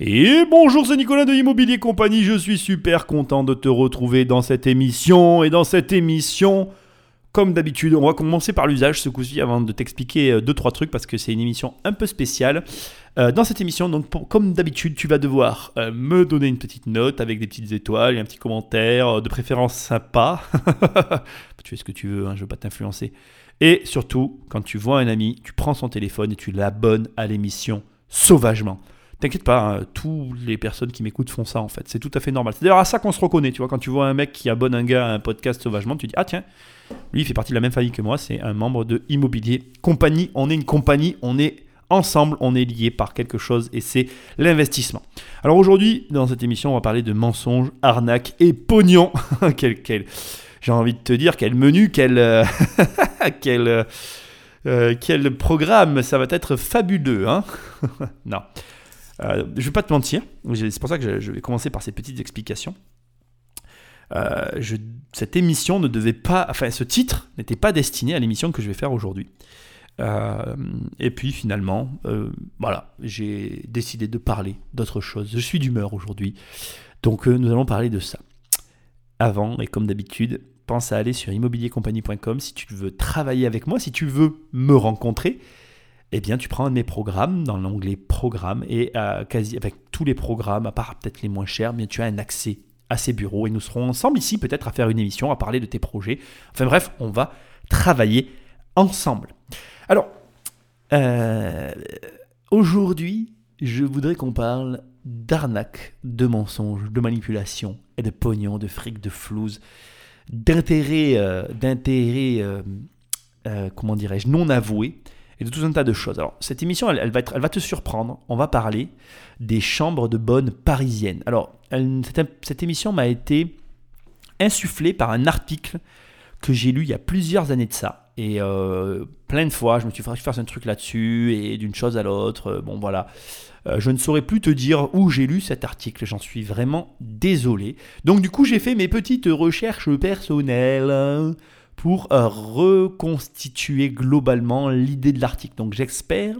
Et bonjour, c'est Nicolas de Immobilier Compagnie. Je suis super content de te retrouver dans cette émission. Et dans cette émission, comme d'habitude, on va commencer par l'usage ce coup-ci avant de t'expliquer euh, deux trois trucs parce que c'est une émission un peu spéciale. Euh, dans cette émission, donc comme d'habitude, tu vas devoir euh, me donner une petite note avec des petites étoiles et un petit commentaire, de préférence sympa. tu fais ce que tu veux, hein, je ne veux pas t'influencer. Et surtout, quand tu vois un ami, tu prends son téléphone et tu l'abonnes à l'émission sauvagement. T'inquiète pas, hein, toutes les personnes qui m'écoutent font ça en fait. C'est tout à fait normal. C'est d'ailleurs à ça qu'on se reconnaît. Tu vois, quand tu vois un mec qui abonne un gars à un podcast sauvagement, tu dis Ah tiens, lui il fait partie de la même famille que moi, c'est un membre de Immobilier Compagnie. On est une compagnie, on est ensemble, on est liés par quelque chose et c'est l'investissement. Alors aujourd'hui, dans cette émission, on va parler de mensonges, arnaques et pognon. quel, quel, j'ai envie de te dire, quel menu, quel, euh, quel, euh, quel programme, ça va être fabuleux. Hein non. Euh, je ne vais pas te mentir, c'est pour ça que je vais commencer par ces petites explications. Euh, cette émission ne devait pas, enfin ce titre n'était pas destiné à l'émission que je vais faire aujourd'hui. Euh, et puis finalement, voilà, j'ai décidé de parler d'autre chose. Je suis d'humeur aujourd'hui, donc nous allons parler de ça. Avant, et comme d'habitude, pense à aller sur immobiliercompagnie.com si tu veux travailler avec moi, si tu veux me rencontrer eh bien, tu prends un de mes programmes dans l'onglet Programmes et euh, quasi avec tous les programmes, à part peut-être les moins chers, bien tu as un accès à ces bureaux et nous serons ensemble ici peut-être à faire une émission, à parler de tes projets. Enfin bref, on va travailler ensemble. Alors, euh, aujourd'hui, je voudrais qu'on parle d'arnaque, de mensonges, de manipulation et de pognon, de fric, de flouze, d'intérêt, euh, comment dirais-je, non avoué et de tout un tas de choses. Alors, cette émission, elle, va, te surprendre. On va parler des chambres de bonne parisiennes. Alors, cette, émission m'a été insufflée par un article que j'ai lu il y a plusieurs années de ça. Et euh, plein de fois, je me suis je fasse un truc là-dessus, et d'une chose à l'autre. Euh, bon, voilà. Euh, je ne saurais plus te dire où j'ai lu cet article. J'en suis vraiment désolé. Donc, du coup, j'ai fait mes petites recherches personnelles pour euh, reconstituer globalement l'idée de l'article. Donc j'espère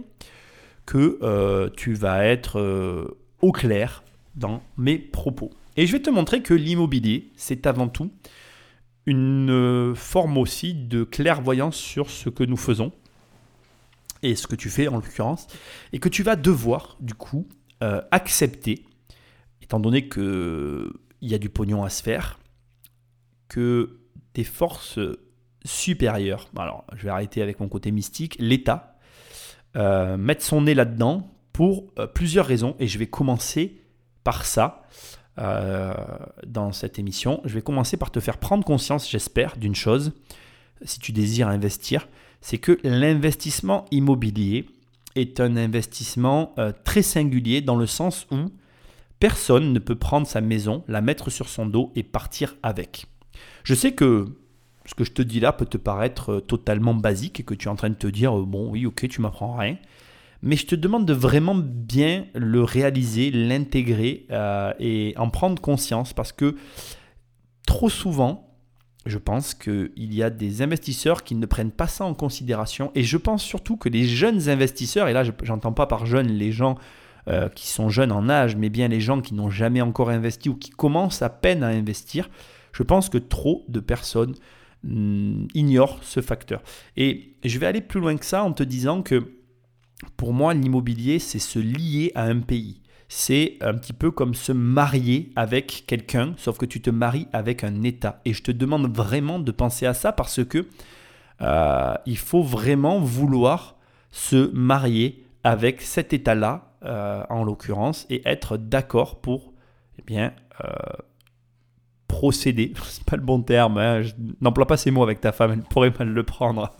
que euh, tu vas être euh, au clair dans mes propos. Et je vais te montrer que l'immobilier, c'est avant tout une forme aussi de clairvoyance sur ce que nous faisons et ce que tu fais en l'occurrence, et que tu vas devoir du coup accepter, étant donné qu'il y a du pognon à se faire, que tes forces supérieur, alors je vais arrêter avec mon côté mystique, l'État, euh, mettre son nez là-dedans pour euh, plusieurs raisons, et je vais commencer par ça euh, dans cette émission. Je vais commencer par te faire prendre conscience, j'espère, d'une chose, si tu désires investir, c'est que l'investissement immobilier est un investissement très singulier dans le sens où personne ne peut prendre sa maison, la mettre sur son dos et partir avec. Je sais que ce que je te dis là peut te paraître euh, totalement basique et que tu es en train de te dire, euh, bon oui, ok, tu m'apprends rien. Mais je te demande de vraiment bien le réaliser, l'intégrer euh, et en prendre conscience parce que trop souvent, je pense qu'il y a des investisseurs qui ne prennent pas ça en considération. Et je pense surtout que les jeunes investisseurs, et là j'entends pas par jeunes les gens qui sont jeunes en âge, mais bien les gens qui n'ont jamais encore investi ou qui commencent à peine à investir, je pense que trop de personnes ignore ce facteur. Et je vais aller plus loin que ça en te disant que pour moi, l'immobilier, c'est se lier à un pays. C'est un petit peu comme se marier avec quelqu'un, sauf que tu te maries avec un État. Et je te demande vraiment de penser à ça parce que euh, il faut vraiment vouloir se marier avec cet État-là, euh, en l'occurrence, et être d'accord pour eh bien, euh, procéder, c'est pas le bon terme, hein, n'emploie pas ces mots avec ta femme, elle pourrait mal le prendre,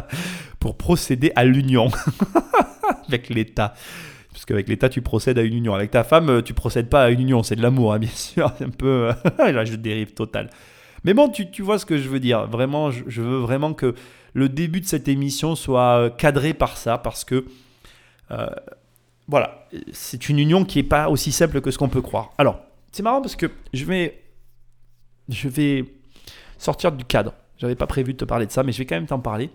pour procéder à l'union avec l'État. Parce qu'avec l'État, tu procèdes à une union. Avec ta femme, tu procèdes pas à une union, c'est de l'amour, hein, bien sûr. Un peu. Là, je dérive total. Mais bon, tu, tu, vois ce que je veux dire. Vraiment, je, veux vraiment que le début de cette émission soit euh, cadré par ça, parce que. Euh, voilà, c'est une union qui n'est pas aussi simple que ce qu'on peut croire. Alors, c'est marrant parce que je vais je vais sortir du cadre. J'avais pas prévu de te parler de ça, mais je vais quand même t'en parler.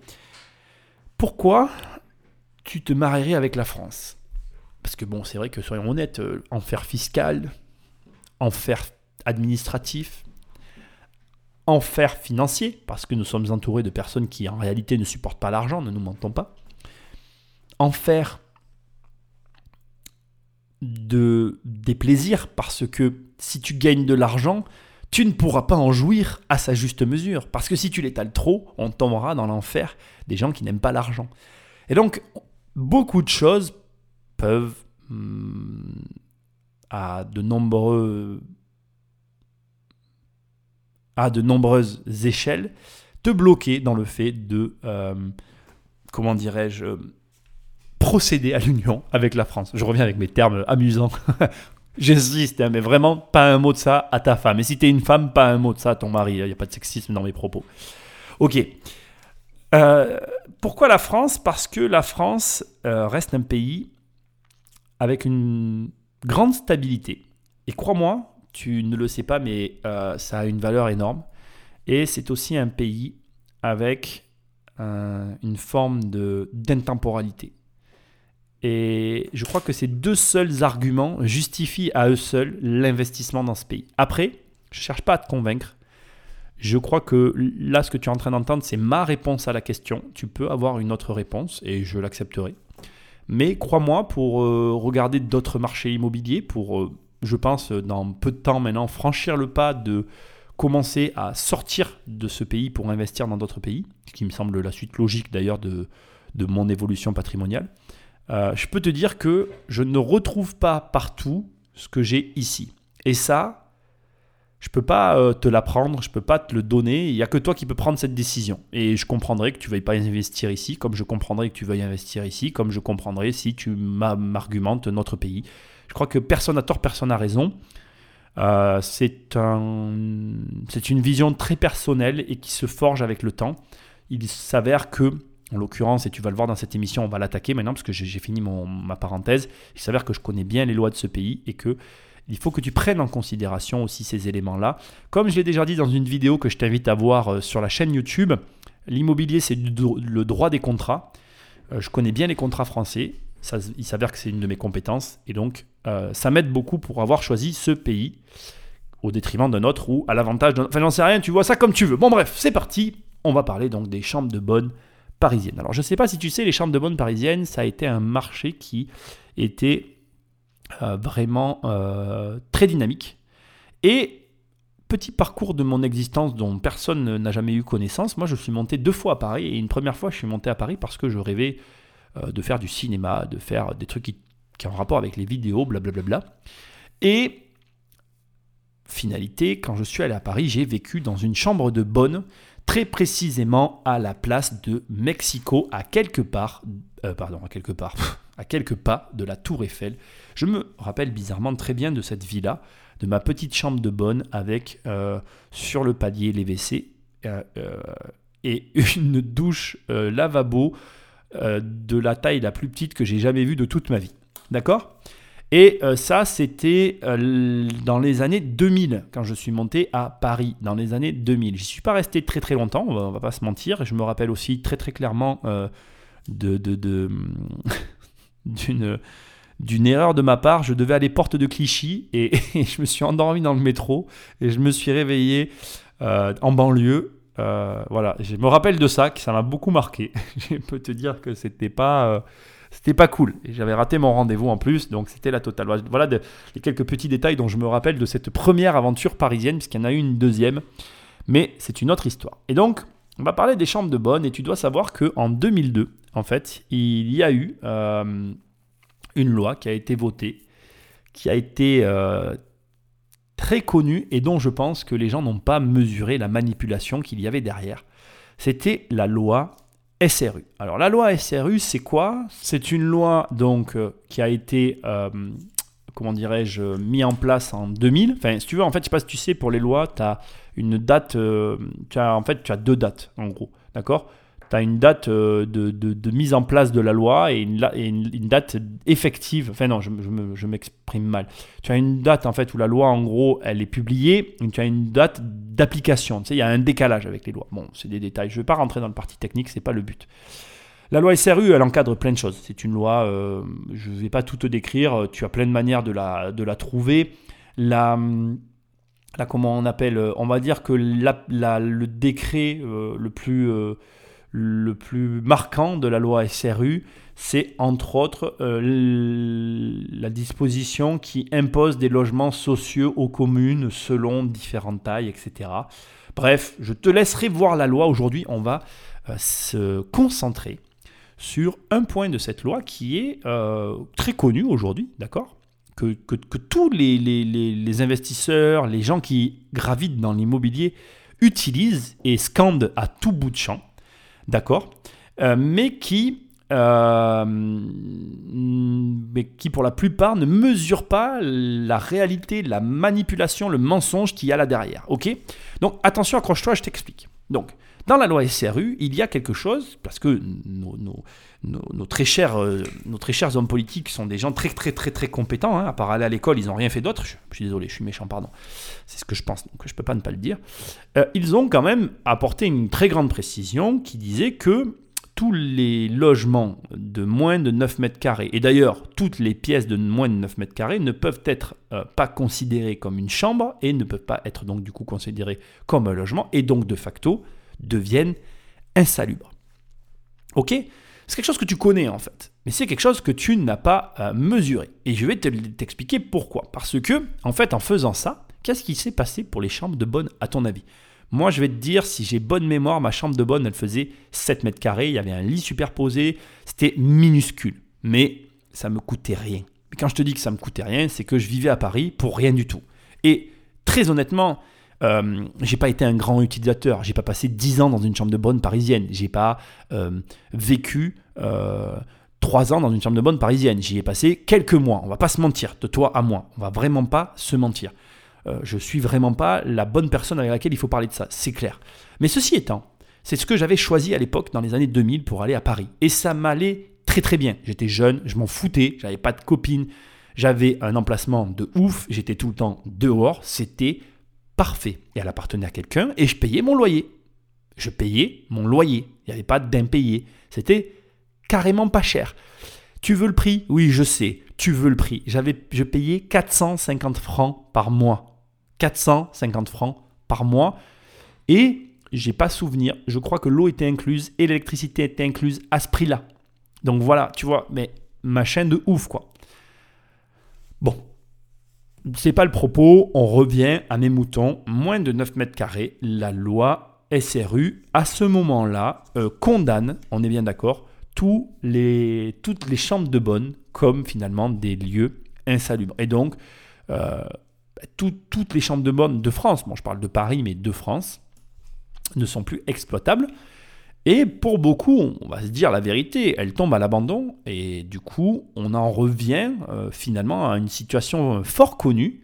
Pourquoi tu te marierais avec la France? Parce que bon, c'est vrai que soyons honnêtes, euh, enfer fiscal, enfer administratif, enfer financier, parce que nous sommes entourés de personnes qui en réalité ne supportent pas l'argent, ne nous mentons pas. Enfer de, des plaisirs, parce que si tu gagnes de l'argent, tu ne pourras pas en jouir à sa juste mesure. Parce que si tu l'étales trop, on tombera dans l'enfer des gens qui n'aiment pas l'argent. Et donc, beaucoup de choses peuvent, hmm, à de nombreuses échelles, te bloquer dans le fait de, euh, comment dirais-je, procéder à l'union avec la France. Je reviens avec mes termes amusants. J'insiste, hein, mais vraiment, pas un mot de ça à ta femme. Et si tu es une femme, pas un mot de ça à ton mari. Il n'y a pas de sexisme dans mes propos. Ok. Euh, pourquoi la France? Parce que la France euh, reste un pays avec une grande stabilité. Et crois-moi, tu ne le sais pas, mais euh, ça a une valeur énorme. Et c'est aussi un pays avec une forme d'intemporalité. Et je crois que ces deux seuls arguments justifient à eux seuls l'investissement dans ce pays. Après, je ne cherche pas à te convaincre. Je crois que là, ce que tu es en train d'entendre, c'est ma réponse à la question. Tu peux avoir une autre réponse et je l'accepterai. Mais crois-moi, pour euh, regarder d'autres marchés immobiliers, pour, euh, je pense, dans peu de temps maintenant, franchir le pas de commencer à sortir de ce pays pour investir dans d'autres pays, ce qui me semble la suite logique d'ailleurs de, de mon évolution patrimoniale, euh, je peux te dire que je ne retrouve pas partout ce que j'ai ici. Et ça, je ne peux pas euh, te l'apprendre, je ne peux pas te le donner. Il n'y a que toi qui peux prendre cette décision. Et je comprendrai que tu ne veuilles pas investir ici, comme je comprendrai que tu veuilles investir ici, comme je comprendrai si tu m'argumentes notre pays. Je crois que personne n'a tort, personne n'a raison. Euh, c'est un, une vision très personnelle et qui se forge avec le temps. Il s'avère que en l'occurrence, et tu vas le voir dans cette émission, on va l'attaquer maintenant parce que j'ai fini mon, ma parenthèse. Il s'avère que je connais bien les lois de ce pays et que il faut que tu prennes en considération aussi ces éléments-là. Comme je l'ai déjà dit dans une vidéo que je t'invite à voir euh, sur la chaîne YouTube, l'immobilier c'est le droit des contrats. Euh, je connais bien les contrats français. Ça, il s'avère que c'est une de mes compétences et donc euh, ça m'aide beaucoup pour avoir choisi ce pays au détriment d'un autre ou à l'avantage d'un. Enfin, j'en sais rien. Tu vois ça comme tu veux. Bon bref, c'est parti. On va parler donc des chambres de bonne parisienne. Alors je ne sais pas si tu sais, les chambres de bonne parisiennes, ça a été un marché qui était euh, vraiment euh, très dynamique. Et petit parcours de mon existence dont personne n'a jamais eu connaissance, moi je suis monté deux fois à Paris, et une première fois je suis monté à Paris parce que je rêvais euh, de faire du cinéma, de faire des trucs qui, qui ont rapport avec les vidéos, blablabla. Et finalité, quand je suis allé à Paris, j'ai vécu dans une chambre de bonne très précisément à la place de Mexico, à quelque part, euh, pardon, à quelque part, à quelques pas de la Tour Eiffel. Je me rappelle bizarrement très bien de cette villa, de ma petite chambre de bonne avec euh, sur le palier les WC euh, et une douche lavabo de la taille la plus petite que j'ai jamais vue de toute ma vie. D'accord? Et euh, ça, c'était euh, dans les années 2000, quand je suis monté à Paris, dans les années 2000. Je ne suis pas resté très très longtemps, on va, va pas se mentir. Je me rappelle aussi très très clairement euh, d'une erreur de ma part. Je devais aller porte de Clichy et, je me suis endormi dans le métro et je me suis réveillé en banlieue. voilà, je me rappelle de ça, que ça m'a beaucoup marqué. je peux te dire que c'était pas c'était pas cool. J'avais raté mon rendez-vous en plus, donc c'était la totale. Voilà les quelques petits détails dont je me rappelle de cette première aventure parisienne, puisqu'il y en a eu une deuxième. Mais c'est une autre histoire. Et donc, on va parler des chambres de bonne, et tu dois savoir qu'en 2002, en fait, il y a eu euh, une loi qui a été votée, qui a été euh, très connue, et dont je pense que les gens n'ont pas mesuré la manipulation qu'il y avait derrière. C'était la loi SRU. Alors la loi SRU, c'est quoi? C'est une loi donc euh, qui a été, euh, comment dirais-je, mis en place en 2000. Enfin, si tu veux, en fait, je sais pas si tu sais, pour les lois, tu as une date, euh, en fait, tu as deux dates, en gros, d'accord? Tu as une date euh, de, mise en place de la loi et une, date effective. Enfin non, je, m'exprime mal. Tu as une date en fait où la loi en gros elle est publiée, tu as une date d'application. Tu sais, il y a un décalage avec les lois. Bon, c'est des détails. Je ne vais pas rentrer dans le parti technique, c'est pas le but. La loi SRU, elle encadre plein de choses. C'est une loi, euh, je ne vais pas tout te décrire, tu as plein de manières de la, trouver. La, comment on appelle On va dire que le décret euh, le, plus, euh, le plus marquant de la loi SRU, c'est entre autres la disposition qui impose des logements sociaux aux communes selon différentes tailles, etc. Bref, je te laisserai voir la loi. Aujourd'hui, on va se concentrer sur un point de cette loi qui est euh, très connu aujourd'hui, d'accord? Que, tous les, investisseurs, les gens qui gravitent dans l'immobilier utilisent et scandent à tout bout de champ, d'accord. Euh, mais, qui, euh, mais qui, pour la plupart, ne mesurent pas la réalité, la manipulation, le mensonge qu'il y a là derrière, ok. Donc attention, accroche-toi, je t'explique. Donc, dans la loi SRU, il y a quelque chose, parce que nos, très, chers, euh, nos très chers hommes politiques sont des gens très très très très compétents, hein. à part aller à l'école, ils n'ont rien fait d'autre, je, suis désolé, je suis méchant, pardon, c'est ce que je pense, donc je ne peux pas ne pas le dire, euh, ils ont quand même apporté une très grande précision qui disait que tous les logements de moins de 9 mètres carrés, et d'ailleurs toutes les pièces de moins de 9 mètres carrés, ne peuvent être euh, pas considérées comme une chambre et ne peuvent pas être donc du coup considérées comme un logement, et donc de facto deviennent insalubres. Ok? C'est quelque chose que tu connais en fait, mais c'est quelque chose que tu n'as pas euh, mesuré. Et je vais t'expliquer pourquoi. Parce que, en fait, en faisant ça, qu'est-ce qui s'est passé pour les chambres de bonne à ton avis? Moi, je vais te dire, si j'ai bonne mémoire, ma chambre de bonne, elle faisait 7 mètres carrés. Il y avait un lit superposé. C'était minuscule. Mais ça me coûtait rien. Mais quand je te dis que ça me coûtait rien, c'est que je vivais à Paris pour rien du tout. Et très honnêtement, euh, j'ai pas été un grand utilisateur. J'ai pas passé 10 ans dans une chambre de bonne parisienne. J'ai pas euh, vécu euh, 3 ans dans une chambre de bonne parisienne. J'y ai passé quelques mois. On va pas se mentir, de toi à moi. On va vraiment pas se mentir. Euh, je suis vraiment pas la bonne personne avec laquelle il faut parler de ça, c'est clair. Mais ceci étant, c'est ce que j'avais choisi à l'époque dans les années 2000 pour aller à Paris. Et ça m'allait très très bien. J'étais jeune, je m'en foutais, j'avais pas de copine, j'avais un emplacement de ouf, j'étais tout le temps dehors, c'était parfait. Et elle appartenait à quelqu'un et je payais mon loyer. Je payais mon loyer. Il n'y avait pas d'impayé. C'était carrément pas cher. Tu veux le prix? Oui, je sais. Tu veux le prix. J'avais, je payais 450 francs par mois. 450 francs par mois. Et j'ai pas souvenir. Je crois que l'eau était incluse et l'électricité était incluse à ce prix-là. Donc voilà, tu vois, mais machin de ouf quoi. Bon, c'est pas le propos, on revient à mes moutons, moins de 9 mètres carrés, la loi SRU, à ce moment-là, euh, condamne, on est bien d'accord, toutes les chambres de bonne comme finalement des lieux insalubres. Et donc, euh, toutes les chambres de bonne de France, bon je parle de Paris, mais de France, ne sont plus exploitables. Et pour beaucoup, on va se dire la vérité, elles tombent à l'abandon et du coup, on en revient euh, finalement à une situation fort connue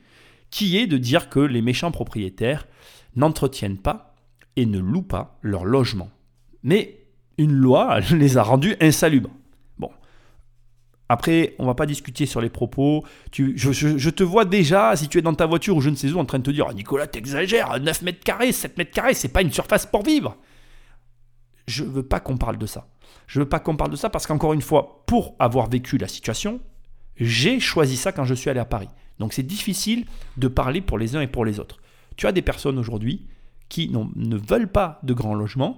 qui est de dire que les méchants propriétaires n'entretiennent pas et ne louent pas leur logement. Mais une loi les a rendus insalubres. Bon. Après, on va pas discuter sur les propos. Je, te vois déjà, si tu es dans ta voiture ou je ne sais où, en train de te dire Nicolas, t'exagères, 9 mètres carrés, 7 mètres carrés, c'est pas une surface pour vivre je veux pas qu'on parle de ça. Je veux pas qu'on parle de ça parce qu'encore une fois, pour avoir vécu la situation, j'ai choisi ça quand je suis allé à Paris. Donc c'est difficile de parler pour les uns et pour les autres. Tu as des personnes aujourd'hui qui ne veulent pas de grands logements,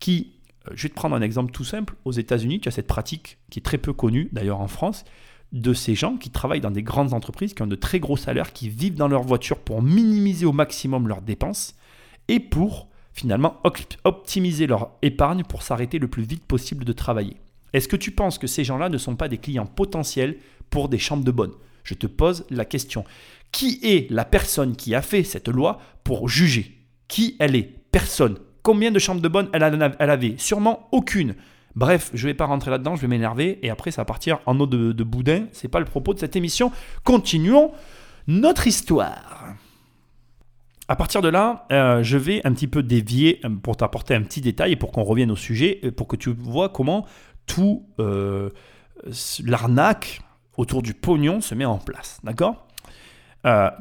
qui, euh, je vais te prendre un exemple tout simple, aux États-Unis, tu as cette pratique qui est très peu connue, d'ailleurs en France, de ces gens qui travaillent dans des grandes entreprises, qui ont de très gros salaires, qui vivent dans leur voiture pour minimiser au maximum leurs dépenses et pour finalement optimiser leur épargne pour s'arrêter le plus vite possible de travailler. Est-ce que tu penses que ces gens-là ne sont pas des clients potentiels pour des chambres de bonne? Je te pose la question. Qui est la personne qui a fait cette loi pour juger? Qui elle est? Personne. Combien de chambres de bonne elle, avait? Sûrement aucune. Bref, je ne vais pas rentrer là-dedans, je vais m'énerver et après ça va partir en eau de, de boudin. C'est pas le propos de cette émission. Continuons notre histoire. À partir de là, euh, je vais un petit peu dévier euh, pour t'apporter un petit détail et pour qu'on revienne au sujet, pour que tu vois comment tout euh, l'arnaque autour du pognon se met en place. D'accord?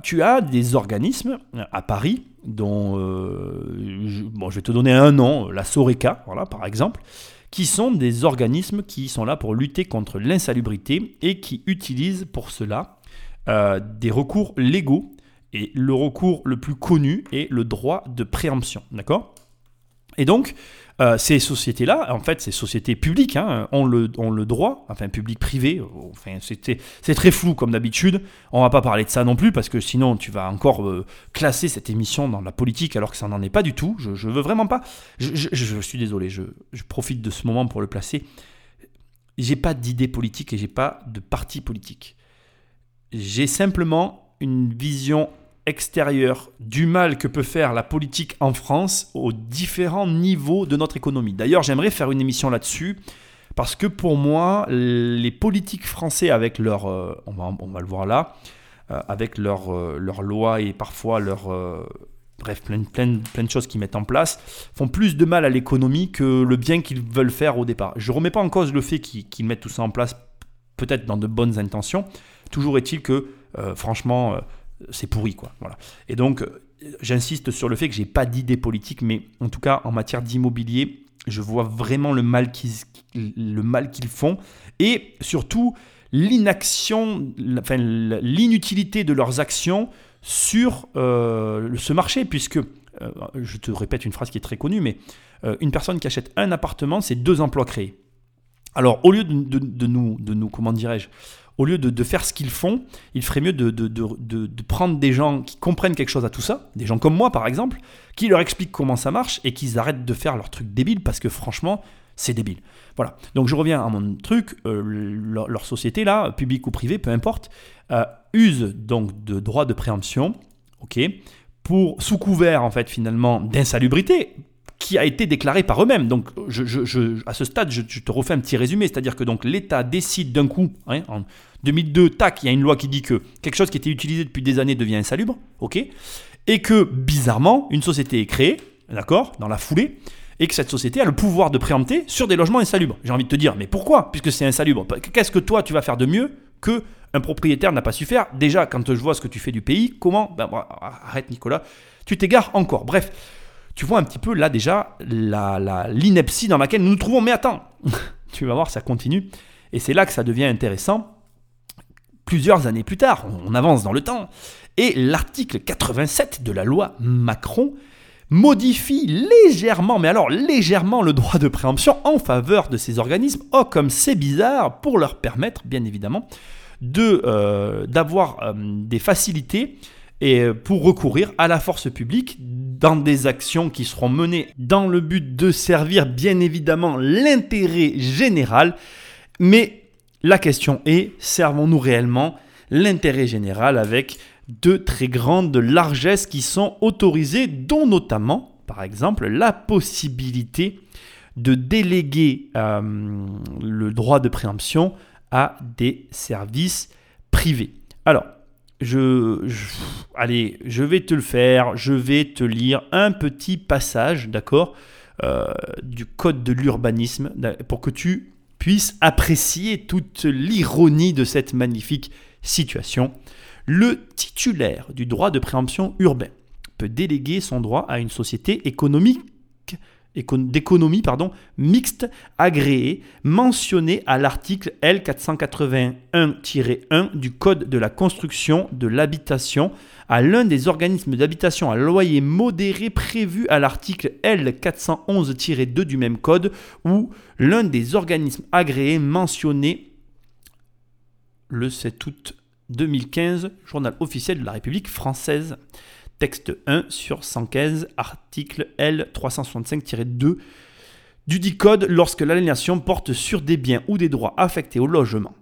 Tu as des organismes à Paris dont, je, bon, je vais te donner un nom, la Soreca, voilà, par exemple, qui sont des organismes qui sont là pour lutter contre l'insalubrité et qui utilisent pour cela euh, des recours légaux. Et le recours le plus connu est le droit de préemption. D'accord? Et donc, euh, ces sociétés-là, en fait, ces sociétés publiques, hein, ont, le, le, droit, enfin public-privé, enfin, c'est très flou comme d'habitude. On va pas parler de ça non plus parce que sinon tu vas encore euh, classer cette émission dans la politique alors que ça n'en est pas du tout. Je, je veux vraiment pas. Je, je suis désolé, je, profite de ce moment pour le placer. J'ai pas d'idée politique et j'ai pas de parti politique. J'ai simplement une vision extérieur du mal que peut faire la politique en France aux différents niveaux de notre économie. D'ailleurs, j'aimerais faire une émission là-dessus. Parce que pour moi, les politiques français, avec leur, euh, on, va, le voir là, euh, avec leurs euh, leur lois et parfois leur, bref, plein, plein, plein de choses qu'ils mettent en place, font plus de mal à l'économie que le bien qu'ils veulent faire au départ. Je ne remets pas en cause le fait qu'ils mettent tout ça en place, peut-être dans de bonnes intentions. Toujours est-il que, franchement, c'est pourri, quoi. Et donc, euh, j'insiste sur le fait que j'ai pas d'idée politique, mais en tout cas, en matière d'immobilier, je vois vraiment le mal qu'ils, le mal qu'ils font et surtout l'inaction, enfin, l'inutilité de leurs actions sur euh, ce marché, puisque, euh, je te répète une phrase qui est très connue, mais une personne qui achète un appartement, c'est deux emplois créés. Alors, au lieu de nous, de nous, comment dirais-je, au lieu de, faire ce qu'ils font, il ferait mieux de, prendre des gens qui comprennent quelque chose à tout ça, des gens comme moi par exemple, qui leur expliquent comment ça marche et qu'ils arrêtent de faire leur truc débile parce que franchement, c'est débile. Voilà. Donc je reviens à mon truc, euh, leur, société là, publique ou privée, peu importe, euh, use donc de droits de préemption, ok, pour sous couvert en fait finalement d'insalubrité, qui a été déclaré par eux-mêmes. Donc, je, à ce stade, je, te refais un petit résumé, c'est-à-dire que donc l'État décide d'un coup, hein, en 2002, tac, il y a une loi qui dit que quelque chose qui était utilisé depuis des années devient insalubre, ok, et que bizarrement, une société est créée, d'accord, dans la foulée, et que cette société a le pouvoir de préempter sur des logements insalubres. J'ai envie de te dire, mais pourquoi? Puisque c'est insalubre. Qu'est-ce que toi tu vas faire de mieux que un propriétaire n'a pas su faire? Déjà, quand je vois ce que tu fais du pays, comment? Ben, Arrête Nicolas, tu t'égares encore. Bref, tu vois un petit peu là déjà l'ineptie la, dans laquelle nous nous trouvons. Mais attends, tu vas voir, ça continue. Et c'est là que ça devient intéressant. Plusieurs années plus tard, on avance dans le temps, et l'article 87 de la loi Macron modifie légèrement, mais alors légèrement, le droit de préemption en faveur de ces organismes. Oh, comme c'est bizarre, pour leur permettre, bien évidemment, de euh, d'avoir euh, des facilités et euh, pour recourir à la force publique dans des actions qui seront menées dans le but de servir bien évidemment l'intérêt général. Mais la question est, servons-nous réellement l'intérêt général avec de très grandes largesses qui sont autorisées, dont notamment, par exemple, la possibilité de déléguer euh, le droit de préemption à des services privés. Alors, je, allez, je vais te le faire, je vais te lire un petit passage, d'accord, euh, du code de l'urbanisme, pour que tu puisses apprécier toute l'ironie de cette magnifique situation. Le titulaire du droit de préemption urbain peut déléguer son droit à une société économique d'économie pardon, mixte agréée mentionnée à l'article L481-1 du Code de la construction de l'habitation à l'un des organismes d'habitation à loyer modéré prévu à l'article L411-2 du même code ou l'un des organismes agréés mentionnés le 7 août 2015, journal officiel de la République française texte 1 sur 115, article L365-2 du dit code lorsque l'aliénation porte sur des biens ou des droits affectés au logement.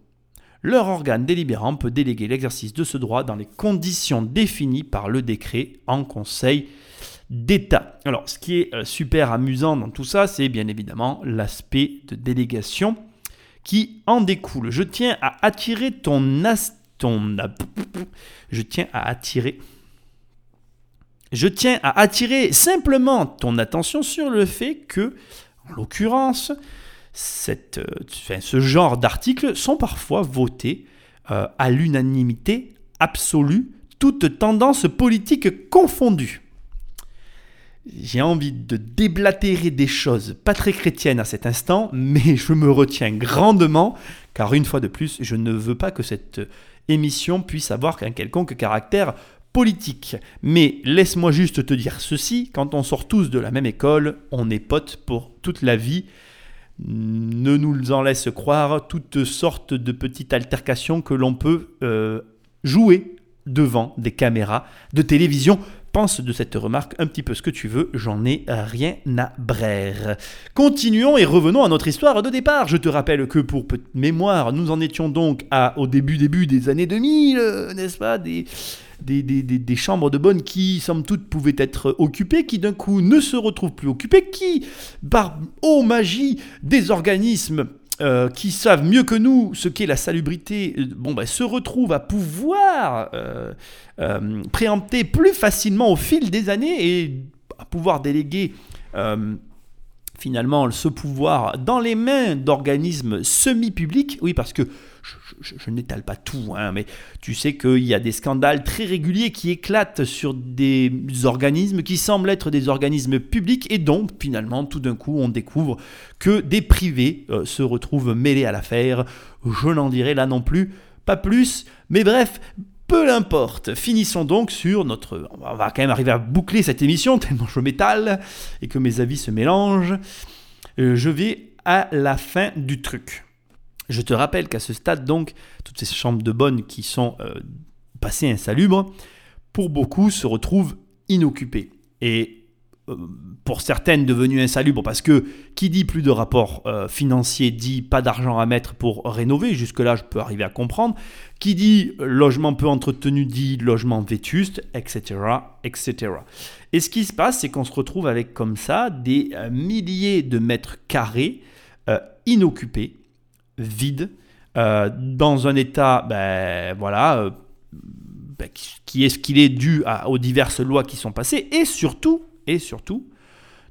Leur organe délibérant peut déléguer l'exercice de ce droit dans les conditions définies par le décret en Conseil d'État. Alors, ce qui est euh, super amusant dans tout ça, c'est bien évidemment l'aspect de délégation qui en découle. Je tiens à attirer ton, ton je tiens à attirer je tiens à attirer simplement ton attention sur le fait que, en l'occurrence, euh, ce genre d'articles sont parfois votés euh, à l'unanimité absolue, toutes tendances politiques confondues. j'ai envie de déblatérer des choses pas très chrétiennes à cet instant, mais je me retiens grandement, car une fois de plus, je ne veux pas que cette émission puisse avoir un quelconque caractère Mais laisse-moi juste te dire ceci, quand on sort tous de la même école, on est potes pour toute la vie. Ne nous en laisse croire toutes sortes de petites altercations que l'on peut euh, jouer devant des caméras de télévision pense de cette remarque un petit peu ce que tu veux, j'en ai rien à braire. Continuons et revenons à notre histoire de départ. Je te rappelle que pour mémoire, nous en étions donc au début début des années 2000, n'est-ce pas des, des, des, chambres de bonne qui, somme toute, pouvaient être occupées, qui d'un coup ne se retrouvent plus occupées, qui, par oh magie des organismes euh, qui savent mieux que nous ce qu'est la salubrité, euh, bon, ben, se retrouvent à pouvoir euh, préempter plus facilement au fil des années et à pouvoir déléguer finalement ce pouvoir dans les mains d'organismes semi-publics. Oui, parce que je, n'étale pas tout, hein, mais tu sais qu'il y a des scandales très réguliers qui éclatent sur des organismes qui semblent être des organismes publics et donc finalement tout d'un coup on découvre que des privés euh, se retrouvent mêlés à l'affaire. Je n'en dirai là non plus pas plus, mais bref, peu importe. Finissons donc sur notre. On va quand même arriver à boucler cette émission tellement je m'étale et que mes avis se mélangent. Euh, je vais à la fin du truc. Je te rappelle qu'à ce stade, donc, toutes ces chambres de bonne qui sont euh, passées insalubres, pour beaucoup se retrouvent inoccupées. Et pour certaines devenues insalubres, parce que qui dit plus de rapports euh, financiers dit pas d'argent à mettre pour rénover, jusque-là je peux arriver à comprendre. Qui dit logement peu entretenu dit logement vétuste, etc. etc. Et ce qui se passe, c'est qu'on se retrouve avec comme ça des milliers de mètres carrés inoccupés vide, euh, dans un état, ben, voilà, euh, ben, qui est ce qu'il est dû aux diverses lois qui sont passées, et surtout, et surtout,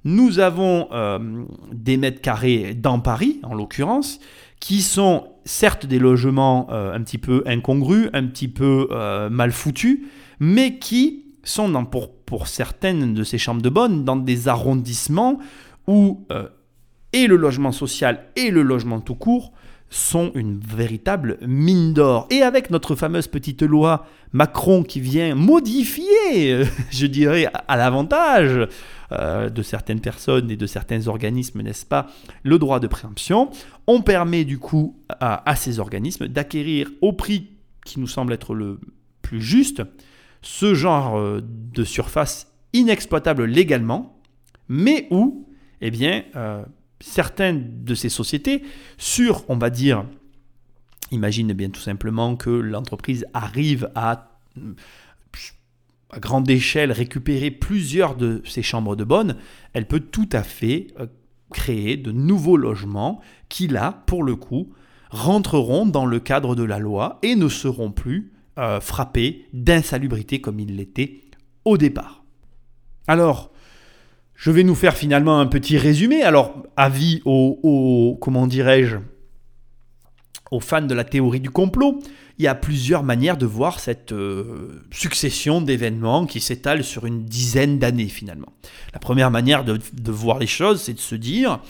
nous avons euh, des mètres carrés dans Paris, en l'occurrence, qui sont certes des logements un petit peu incongrus, un petit peu mal foutus, mais qui sont dans, pour, pour certaines de ces chambres de bonne dans des arrondissements où et le logement social et le logement tout court sont une véritable mine d'or. Et avec notre fameuse petite loi Macron qui vient modifier, je dirais, à l'avantage euh, de certaines personnes et de certains organismes, n'est-ce pas, le droit de préemption, on permet du coup à, ces organismes d'acquérir au prix qui nous semble être le plus juste ce genre euh, de surface inexploitable légalement, mais où, eh bien, euh, certaines de ces sociétés sur, on va dire, imagine bien tout simplement que l'entreprise arrive à, à grande échelle récupérer plusieurs de ces chambres de bonne, elle peut tout à fait euh, créer de nouveaux logements qui, là, pour le coup, rentreront dans le cadre de la loi et ne seront plus euh, frappés d'insalubrité comme ils l'étaient au départ. Alors, je vais nous faire finalement un petit résumé. Alors, avis aux, comment dirais-je, aux fans de la théorie du complot, il y a plusieurs manières de voir cette euh, succession d'événements qui s'étalent sur une dizaine d'années finalement. La première manière de voir les choses, c'est de se dire,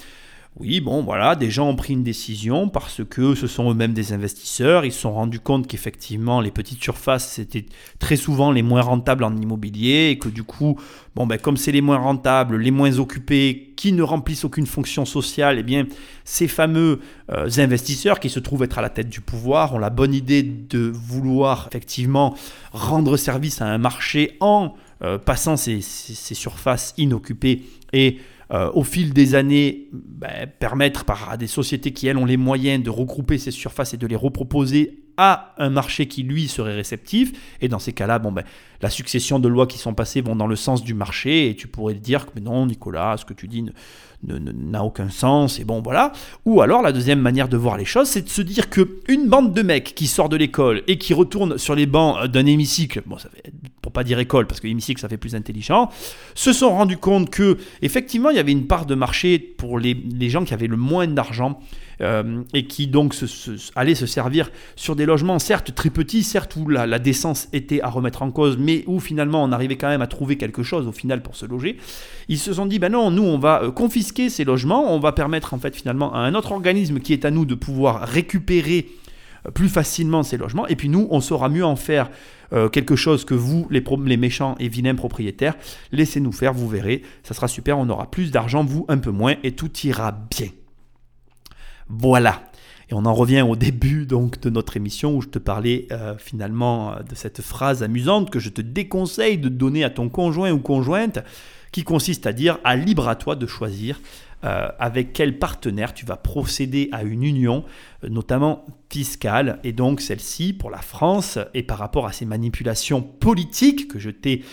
oui, bon, voilà, des gens ont pris une décision parce que ce sont eux-mêmes des investisseurs. Ils se sont rendus compte qu'effectivement, les petites surfaces, c'était très souvent les moins rentables en immobilier et que du coup, bon, ben, comme c'est les moins rentables, les moins occupés, qui ne remplissent aucune fonction sociale, eh bien, ces fameux euh, investisseurs qui se trouvent être à la tête du pouvoir ont la bonne idée de vouloir effectivement rendre service à un marché en euh, passant ces, ces surfaces inoccupées et euh, au fil des années, ben, permettre par, à des sociétés qui, elles, ont les moyens de regrouper ces surfaces et de les reproposer à un marché qui, lui, serait réceptif. Et dans ces cas-là, ben, la succession de lois qui sont passées vont dans le sens du marché. Et tu pourrais dire que non, Nicolas, ce que tu dis n'a aucun sens. Et bon, voilà. Ou alors, la deuxième manière de voir les choses, c'est de se dire que une bande de mecs qui sort de l'école et qui retourne sur les bancs d'un hémicycle, bon, ça pour pas dire école parce que hémicycle ça fait plus intelligent, se sont rendus compte que effectivement il y avait une part de marché pour les, les gens qui avaient le moins d'argent euh, et qui donc se, allaient se servir sur des logements certes très petits, certes où la, la, décence était à remettre en cause, mais où finalement on arrivait quand même à trouver quelque chose au final pour se loger. Ils se sont dit ben non, nous on va euh, confisquer ces logements, on va permettre en fait finalement à un autre organisme qui est à nous de pouvoir récupérer euh, plus facilement ces logements. Et puis nous, on saura mieux en faire quelque chose que vous, les, les méchants et vilains propriétaires. Laissez-nous faire, vous verrez. Ça sera super, on aura plus d'argent, vous un peu moins, et tout ira bien. Voilà. Et on en revient au début donc de notre émission où je te parlais euh, finalement euh, de cette phrase amusante que je te déconseille de donner à ton conjoint ou conjointe, qui consiste à dire à libre à toi de choisir euh, avec quel partenaire tu vas procéder à une union, notamment fiscale. Et donc celle-ci, pour la France, et par rapport à ces manipulations politiques que je t'ai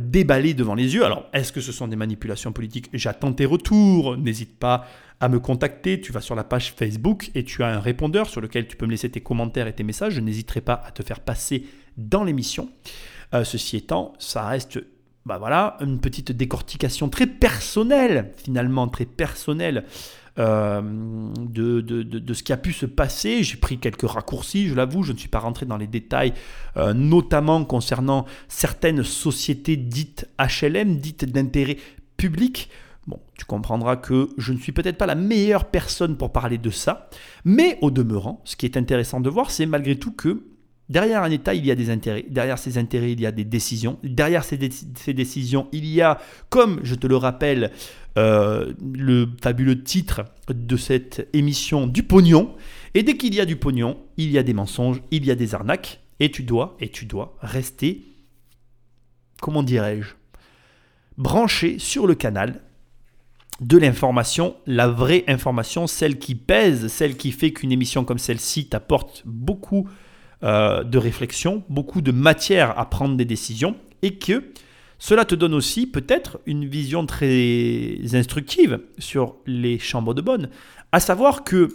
déballées devant les yeux. Alors, est-ce que ce sont des manipulations politiques? J'attends tes retours. N'hésite pas à me contacter. Tu vas sur la page Facebook et tu as un répondeur sur lequel tu peux me laisser tes commentaires et tes messages. Je n'hésiterai pas à te faire passer dans l'émission. Euh, ceci étant, ça reste bah voilà, une petite décortication très personnelle, finalement, très personnelle. Euh, de, ce qui a pu se passer. J'ai pris quelques raccourcis, je l'avoue, je ne suis pas rentré dans les détails, euh, notamment concernant certaines sociétés dites HLM, dites d'intérêt public. Bon, tu comprendras que je ne suis peut-être pas la meilleure personne pour parler de ça, mais au demeurant, ce qui est intéressant de voir, c'est malgré tout que derrière un État, il y a des intérêts, derrière ces intérêts, il y a des décisions, derrière ces, décisions, il y a, comme je te le rappelle, euh, le fabuleux titre de cette émission, du pognon, et dès qu'il y a du pognon, il y a des mensonges, il y a des arnaques, et tu dois, et tu dois rester, comment dirais-je, branché sur le canal de l'information, la vraie information, celle qui pèse, celle qui fait qu'une émission comme celle-ci t'apporte beaucoup euh, de réflexion, beaucoup de matière à prendre des décisions, et que cela te donne aussi peut-être une vision très instructive sur les chambres de bonne, à savoir que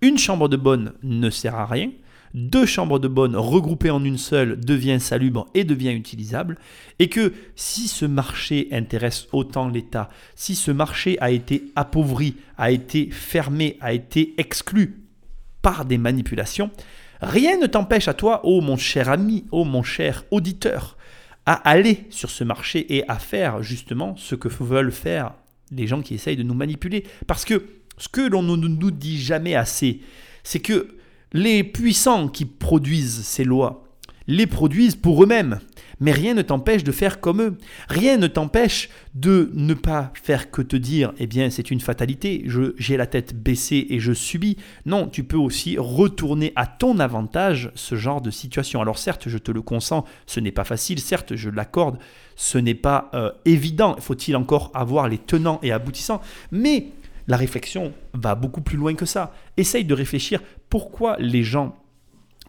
une chambre de bonne ne sert à rien, deux chambres de bonne regroupées en une seule devient salubre et devient utilisable, et que si ce marché intéresse autant l'État, si ce marché a été appauvri, a été fermé, a été exclu par des manipulations, rien ne t'empêche à toi, ô mon cher ami, ô mon cher auditeur, à aller sur ce marché et à faire justement ce que veulent faire les gens qui essayent de nous manipuler. Parce que ce que l'on ne nous dit jamais assez, c'est que les puissants qui produisent ces lois les produisent pour eux-mêmes. Mais rien ne t'empêche de faire comme eux. Rien ne t'empêche de ne pas faire que te dire, eh bien, c'est une fatalité, j'ai la tête baissée et je subis. Non, tu peux aussi retourner à ton avantage ce genre de situation. Alors certes, je te le consens, ce n'est pas facile, certes, je l'accorde, ce n'est pas euh, évident. Faut-il encore avoir les tenants et aboutissants? Mais la réflexion va beaucoup plus loin que ça. Essaye de réfléchir pourquoi les gens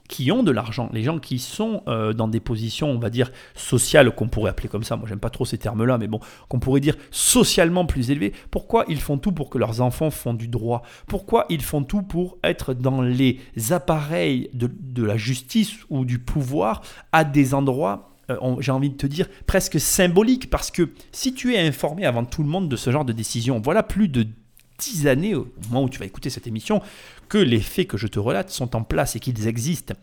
qui ont de l'argent, les gens qui sont euh, dans des positions, on va dire, sociales, qu'on pourrait appeler comme ça, moi j'aime pas trop ces termes-là, mais bon, qu'on pourrait dire socialement plus élevés, pourquoi ils font tout pour que leurs enfants font du droit? Pourquoi ils font tout pour être dans les appareils de, de la justice ou du pouvoir à des endroits euh, j'ai envie de te dire, presque symboliques, parce que si tu es informé avant tout le monde de ce genre de décision, voilà plus de dix années, au moment où tu vas écouter cette émission, que les faits que je te relate sont en place et qu'ils existent.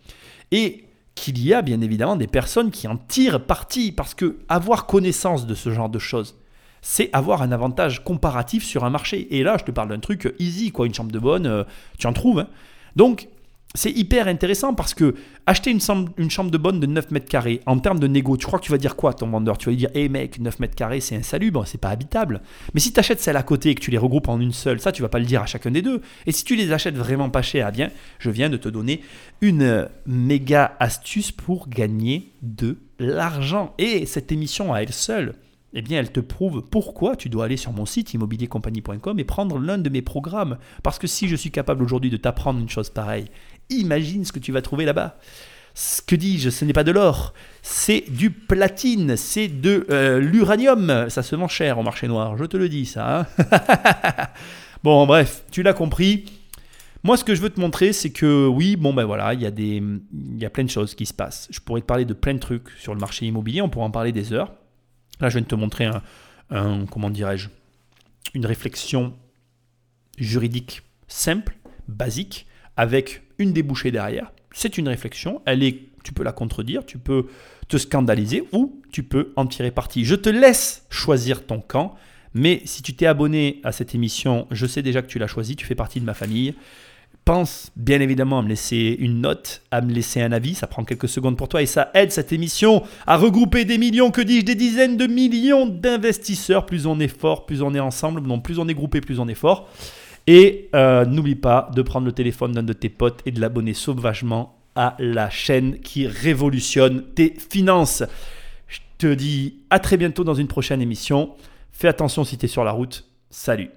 Et qu'il y a bien évidemment des personnes qui en tirent parti, parce que avoir connaissance de ce genre de choses, c'est avoir un avantage comparatif sur un marché. Et là, je te parle d'un truc easy, quoi, une chambre de bonne, euh, tu en trouves. Hein. Donc, c'est hyper intéressant parce que acheter une chambre, de bonne de 9 mètres carrés, en termes de négo, tu crois que tu vas dire quoi à ton vendeur? Tu vas lui dire, hé hey mec, 9 mètres carrés, c'est insalubre, c'est pas habitable. Mais si tu achètes celle à côté et que tu les regroupes en une seule, ça, tu vas pas le dire à chacun des deux. Et si tu les achètes vraiment pas cher, eh bien, je viens de te donner une méga astuce pour gagner de l'argent. Et cette émission à elle seule, eh bien, elle te prouve pourquoi tu dois aller sur mon site immobiliercompagnie.com et prendre l'un de mes programmes. Parce que si je suis capable aujourd'hui de t'apprendre une chose pareille, Imagine ce que tu vas trouver là-bas. Ce que dis-je, ce n'est pas de l'or, c'est du platine, c'est de euh, l'uranium. Ça se vend cher au marché noir, je te le dis ça. Hein. bon, bref, tu l'as compris. Moi, ce que je veux te montrer, c'est que oui, bon ben voilà, il y, a y a plein de choses qui se passent. Je pourrais te parler de plein de trucs sur le marché immobilier, on pourrait en parler des heures. Là, je viens de te montrer un, comment dirais-je, une réflexion juridique simple, basique, avec une débouchée derrière. C'est une réflexion, elle est, tu peux la contredire, tu peux te scandaliser ou tu peux en tirer parti. Je te laisse choisir ton camp, mais si tu t'es abonné à cette émission, je sais déjà que tu l'as choisi, tu fais partie de ma famille. Pense bien évidemment à me laisser une note, à me laisser un avis, ça prend quelques secondes pour toi et ça aide cette émission à regrouper des millions, que dis-je, des dizaines de millions d'investisseurs. Plus on est fort, plus on est ensemble, non, plus on est groupé, plus on est fort. Et euh, n'oublie pas de prendre le téléphone d'un de tes potes et de l'abonner sauvagement à la chaîne qui révolutionne tes finances. Je te dis à très bientôt dans une prochaine émission. Fais attention si tu es sur la route. Salut